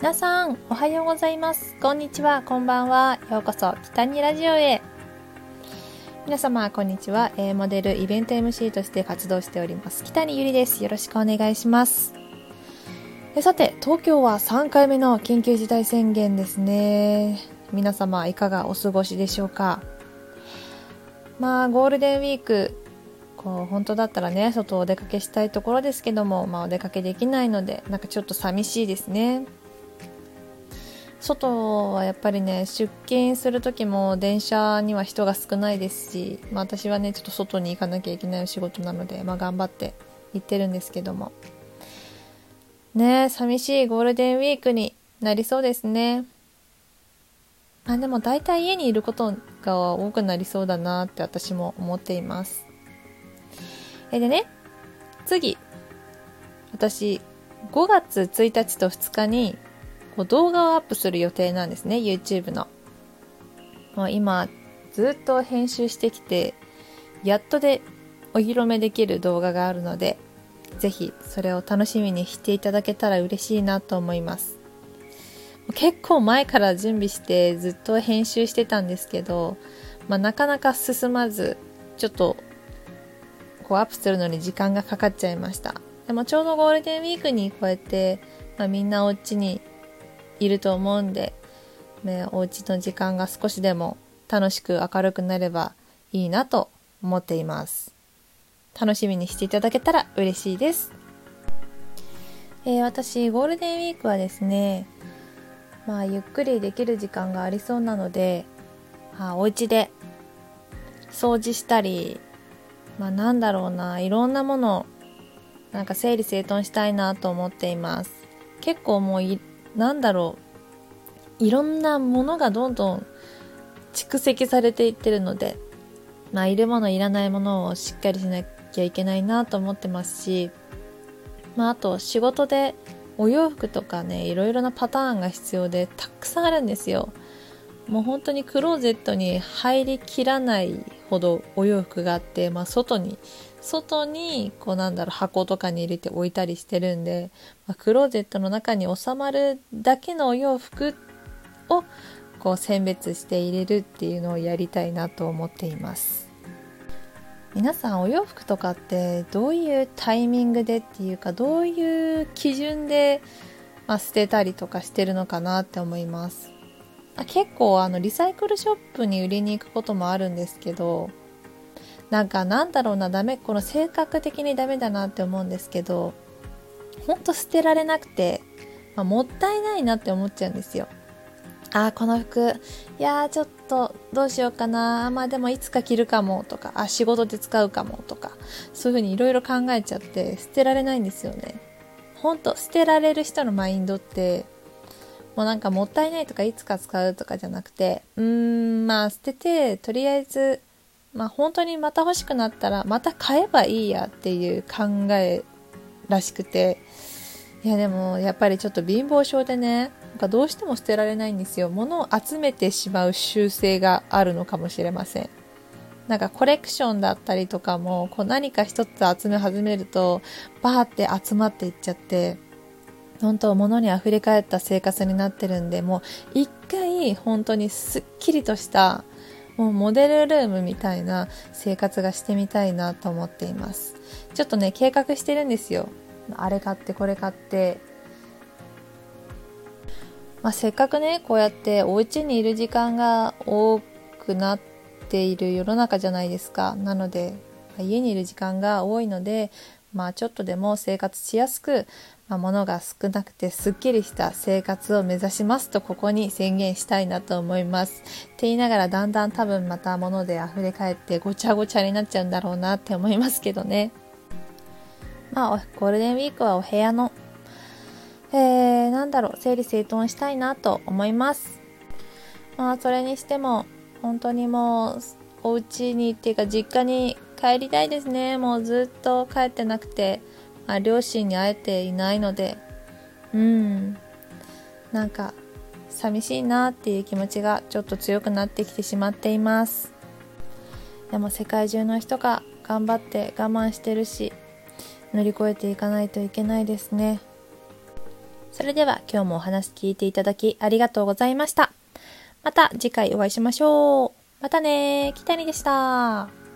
皆さん、おはようございます。こんにちは、こんばんは。ようこそ、北にラジオへ。皆様、こんにちは。えモデル、イベント MC として活動しております。北にゆりです。よろしくお願いします。えさて、東京は3回目の緊急事態宣言ですね。皆様、いかがお過ごしでしょうか？まあ、ゴールデンウィーク、こう本当だったらね外をお出かけしたいところですけども、まあ、お出かけできないのでなんかちょっと寂しいですね外はやっぱりね出勤する時も電車には人が少ないですし、まあ、私はねちょっと外に行かなきゃいけない仕事なので、まあ、頑張って行ってるんですけども。ね寂しいゴールデンウィークになりそうですね。あでも大体家にいることが多くなりそうだなって私も思っています。えでね次。私5月1日と2日にこう動画をアップする予定なんですね YouTube の。もう今ずっと編集してきてやっとでお披露目できる動画があるのでぜひそれを楽しみにしていただけたら嬉しいなと思います。結構前から準備してずっと編集してたんですけど、まあ、なかなか進まずちょっとこうアップするのに時間がかかっちゃいました。でもちょうどゴールデンウィークにこうやって、まあ、みんなお家にいると思うんで、ね、お家の時間が少しでも楽しく明るくなればいいなと思っています。楽しみにしていただけたら嬉しいです、えー、私ゴールデンウィークはですねまあゆっくりできる時間がありそうなので、あ、お家で掃除したりまあなんだろうないろんなものなんか整理整頓したいなと思っています。結構もうなんだろう。いろんなものがどんどん蓄積されていってるのでまあいるものいらないものをしっかりしなきゃいけないなと思ってますしまああと仕事でお洋服とかねいろいろなパターンが必要でたくさんあるんですよ。もう本当にクローゼットに入りきらないほどお洋服があって、まあ、外に外にこうなんだろう箱とかに入れて置いたりしてるんで、まあ、クローゼットの中に収まるだけのお洋服をこう選別して入れるっていうのをやりたいなと思っています。皆さんお洋服とかってどういうタイミングでっていうかどういう基準で、まあ、捨てたりとかしてるのかなって思います。あ結構あのリサイクルショップに売りに行くこともあるんですけどなんかなんだろうなダメこの性格的にダメだなって思うんですけどほんと捨てられなくて、まあ、もったいないなって思っちゃうんですよ。あーこの服いやーちょっとどうしようかな。まあでもいつか着るかもとかあ仕事で使うかもとかそういう風にいろいろ考えちゃって捨てられないんですよね。ほんと捨てられる人のマインドってもうなんかもったいないとかいつか使うとかじゃなくてうーんまあ捨ててとりあえずまあ本当にまた欲しくなったらまた買えばいいやっていう考えらしくて。いやでもやっぱりちょっと貧乏症でねなんかどうしても捨てられないんですよ。物を集めてしまう習性があるのかもしれません。なんかコレクションだったりとかもこう何か一つ集め始めるとバーって集まっていっちゃって本当物に溢れ返った生活になってるんでもう一回本当にすっきりとしたもうモデルルームみたいな生活がしてみたいなと思っています。ちょっとね計画してるんですよ。あれ買ってこれ買って。まあ、せっかくねこうやってお家にいる時間が多くなっている世の中じゃないですか。なので家にいる時間が多いのでまあちょっとでも生活しやすくまあ、物が少なくてすっきりした生活を目指しますとここに宣言したいなと思います。って言いながらだんだん多分また物で溢れ返ってごちゃごちゃになっちゃうんだろうなって思いますけどね。まあ、ゴールデンウィークはお部屋の、えー、なんだろう、整理整頓したいなと思います。まあ、それにしても、本当にもう、お家にっていうか実家に帰りたいですね。もうずっと帰ってなくて。あ、両親に会えていないのでうんなんか寂しいなっていう気持ちがちょっと強くなってきてしまっていますでも世界中の人が頑張って我慢してるし乗り越えていかないといけないですねそれでは今日もお話聞いていただきありがとうございました。また次回お会いしましょう。またねー、北にでした。